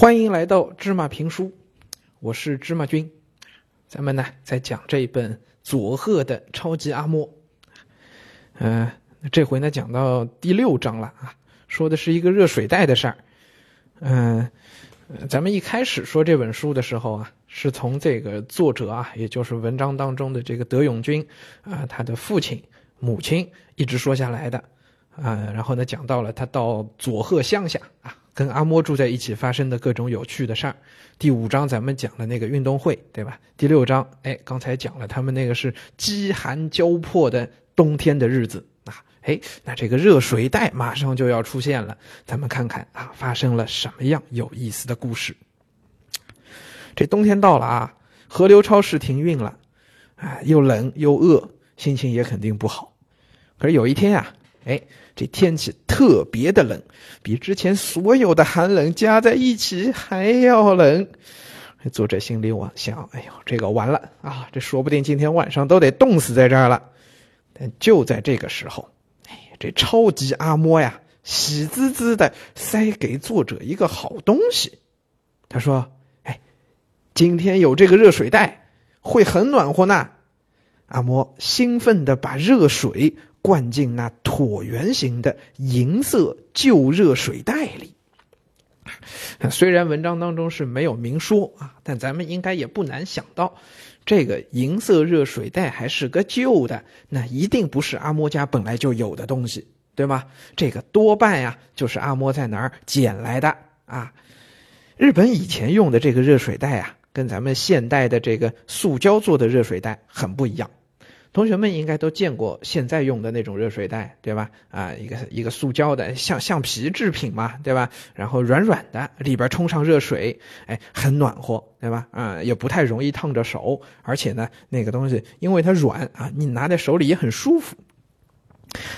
欢迎来到芝麻评书，我是芝麻君。咱们呢在讲这一本佐贺的超级阿嬷。嗯、这回呢讲到第六章了啊，说的是一个热水袋的事儿。嗯、咱们一开始说这本书的时候啊，是从这个作者啊，也就是文章当中的这个德永君啊，他的父亲、母亲一直说下来的啊，然后呢讲到了他到佐贺乡下啊，跟阿嬷住在一起发生的各种有趣的事儿。第五章咱们讲了那个运动会，对吧？第六章，哎，刚才讲了他们那个是饥寒交迫的冬天的日子啊，哎，那这个热水袋马上就要出现了，咱们看看啊，发生了什么样有意思的故事。这冬天到了啊，河流超市停运了，啊，又冷又饿，心情也肯定不好。可是有一天呀、哎，这天气特别的冷，比之前所有的寒冷加在一起还要冷。作者心里我想，哎呦，这个完了啊，这说不定今天晚上都得冻死在这儿了。但就在这个时候，哎，这超级阿嬷呀，喜滋滋的塞给作者一个好东西。他说：“哎，今天有这个热水袋，会很暖和呢。”阿嬷兴奋地把热水灌进那椭圆形的银色旧热水袋里。虽然文章当中是没有明说啊，但咱们应该也不难想到，这个银色热水袋还是个旧的，那一定不是阿嬷家本来就有的东西，对吗？这个多半呀，就是阿嬷在哪儿捡来的啊。日本以前用的这个热水袋啊，跟咱们现代的这个塑胶做的热水袋很不一样。同学们应该都见过现在用的那种热水袋，对吧？啊，一个一个塑胶的橡橡皮制品嘛，对吧？然后软软的，里边冲上热水，哎，很暖和，对吧？啊，也不太容易烫着手，而且呢，那个东西因为它软啊，你拿在手里也很舒服。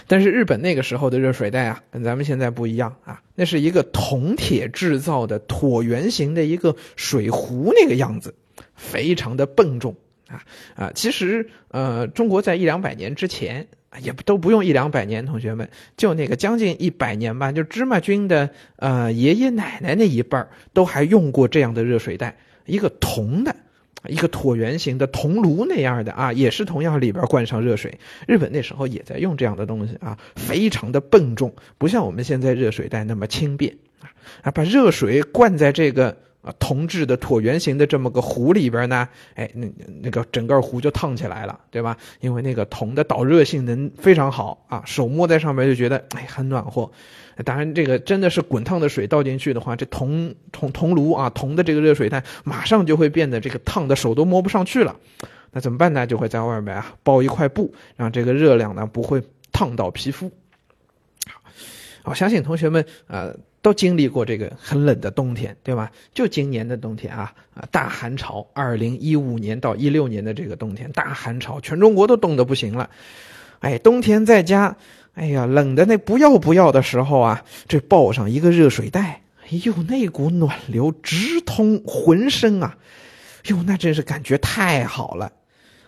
但是日本那个时候的热水袋啊，跟咱们现在不一样啊，那是一个铜铁制造的椭圆形的一个水壶那个样子，非常的笨重。啊啊，其实呃，中国在一两百年之前也都不用一两百年，同学们就那个将近一百年吧，就芝麻君的呃爷爷奶奶那一辈儿都还用过这样的热水袋，一个铜的，一个椭圆形的铜炉那样的啊，也是同样里边灌上热水。日本那时候也在用这样的东西啊，非常的笨重，不像我们现在热水袋那么轻便啊啊，把热水灌在这个。啊，铜制的椭圆形的这么个壶里边呢，哎，那那个整个壶就烫起来了，对吧？因为那个铜的导热性能非常好啊，手摸在上面就觉得哎很暖和。当然，这个真的是滚烫的水倒进去的话，这铜铜铜炉啊，铜的这个热水袋马上就会变得这个烫的手都摸不上去了。那怎么办呢？就会在外面啊包一块布，让这个热量呢不会烫到皮肤。我相信同学们呃都经历过这个很冷的冬天，对吧？就今年的冬天啊啊大寒潮，二零一五年到一六年的这个冬天大寒潮，全中国都冻得不行了。哎，冬天在家，哎呀，冷的那不要不要的时候啊，这抱上一个热水袋，哎呦，那股暖流直通浑身啊，哟，那真是感觉太好了。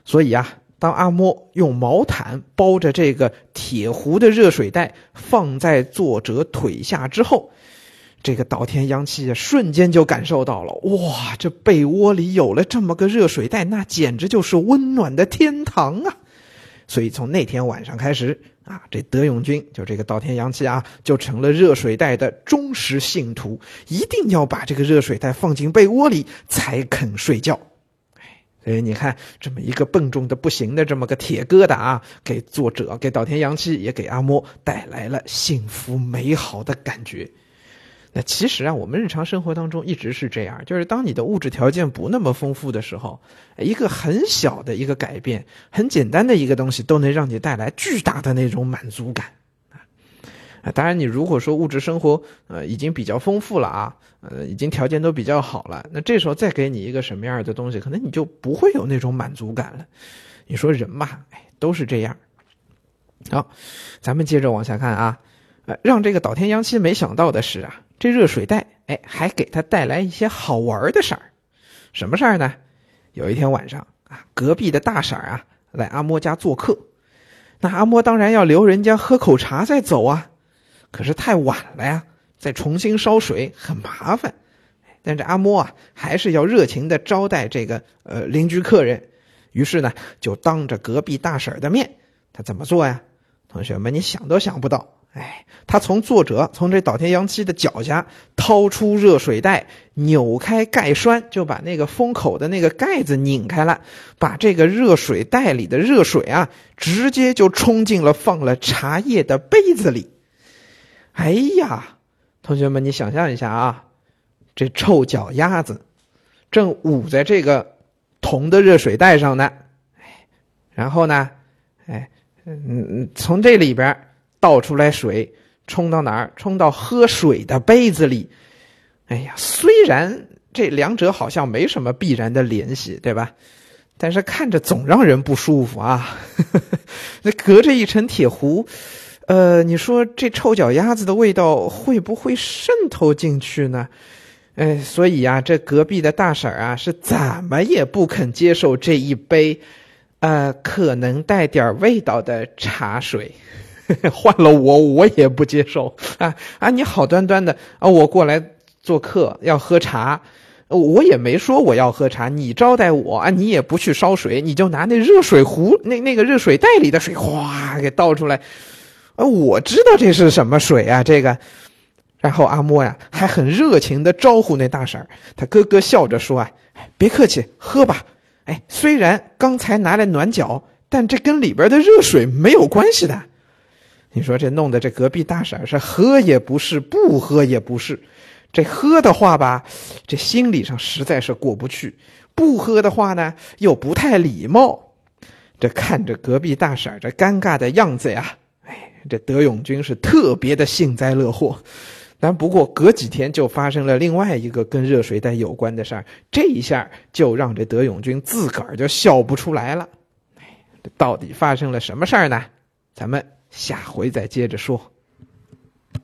所以啊。当阿嬷用毛毯包着这个铁壶的热水袋放在作者腿下之后，这个岛田洋气瞬间就感受到了，哇，这被窝里有了这么个热水袋，那简直就是温暖的天堂啊！所以从那天晚上开始啊，这德永君就这个岛田洋气啊，就成了热水袋的忠实信徒，一定要把这个热水袋放进被窝里才肯睡觉。所以你看，这么一个笨重的不行的这么个铁疙瘩啊，给作者、给岛田洋气也给阿嬷带来了幸福美好的感觉。那其实啊，我们日常生活当中一直是这样，就是当你的物质条件不那么丰富的时候，一个很小的一个改变，很简单的一个东西，都能让你带来巨大的那种满足感。啊，当然，你如果说物质生活呃已经比较丰富了啊，呃，已经条件都比较好了，那这时候再给你一个什么样的东西，可能你就不会有那种满足感了。你说人嘛，哎，都是这样。好，咱们接着往下看啊，呃，让这个岛田洋七没想到的是啊，这热水袋哎还给他带来一些好玩的事儿。什么事儿呢？有一天晚上啊，隔壁的大婶啊来阿嬷家做客，那阿嬷当然要留人家喝口茶再走啊。可是太晚了呀，再重新烧水很麻烦。但这阿嬷啊，还是要热情的招待这个呃邻居客人。于是呢，就当着隔壁大婶的面，他怎么做呀？同学们，你想都想不到。哎，他从作者从这岛田洋七的脚下掏出热水袋，扭开盖栓，就把那个封口的那个盖子拧开了，把这个热水袋里的热水啊，直接就冲进了放了茶叶的杯子里。哎呀，同学们，你想象一下啊，这臭脚丫子正捂在这个铜的热水袋上呢，哎，然后呢，哎，嗯嗯，从这里边。倒出来水，冲到哪儿？冲到喝水的杯子里。哎呀，虽然这两者好像没什么必然的联系，对吧？但是看着总让人不舒服啊。那隔着一层铁壶，呃，你说这臭脚丫子的味道会不会渗透进去呢？哎，所以啊，这隔壁的大婶啊，是怎么也不肯接受这一杯，呃，可能带点味道的茶水。换了我，我也不接受啊啊！你好端端的啊，我过来做客要喝茶，我也没说我要喝茶，你招待我啊，你也不去烧水，你就拿那热水壶那那个热水袋里的水哗给倒出来，啊，我知道这是什么水啊，这个。然后阿莫呀还很热情的招呼那大婶他咯咯笑着说啊，别客气，喝吧。哎，虽然刚才拿来暖脚，但这跟里边的热水没有关系的。你说这弄得这隔壁大婶是喝也不是，不喝也不是。这喝的话吧，这心理上实在是过不去；不喝的话呢，又不太礼貌。这看着隔壁大婶这尴尬的样子呀，这德永军是特别的幸灾乐祸。但不过隔几天就发生了另外一个跟热水袋有关的事儿，这一下就让这德永军自个儿就笑不出来了。这到底发生了什么事儿呢？咱们。下回再接着说。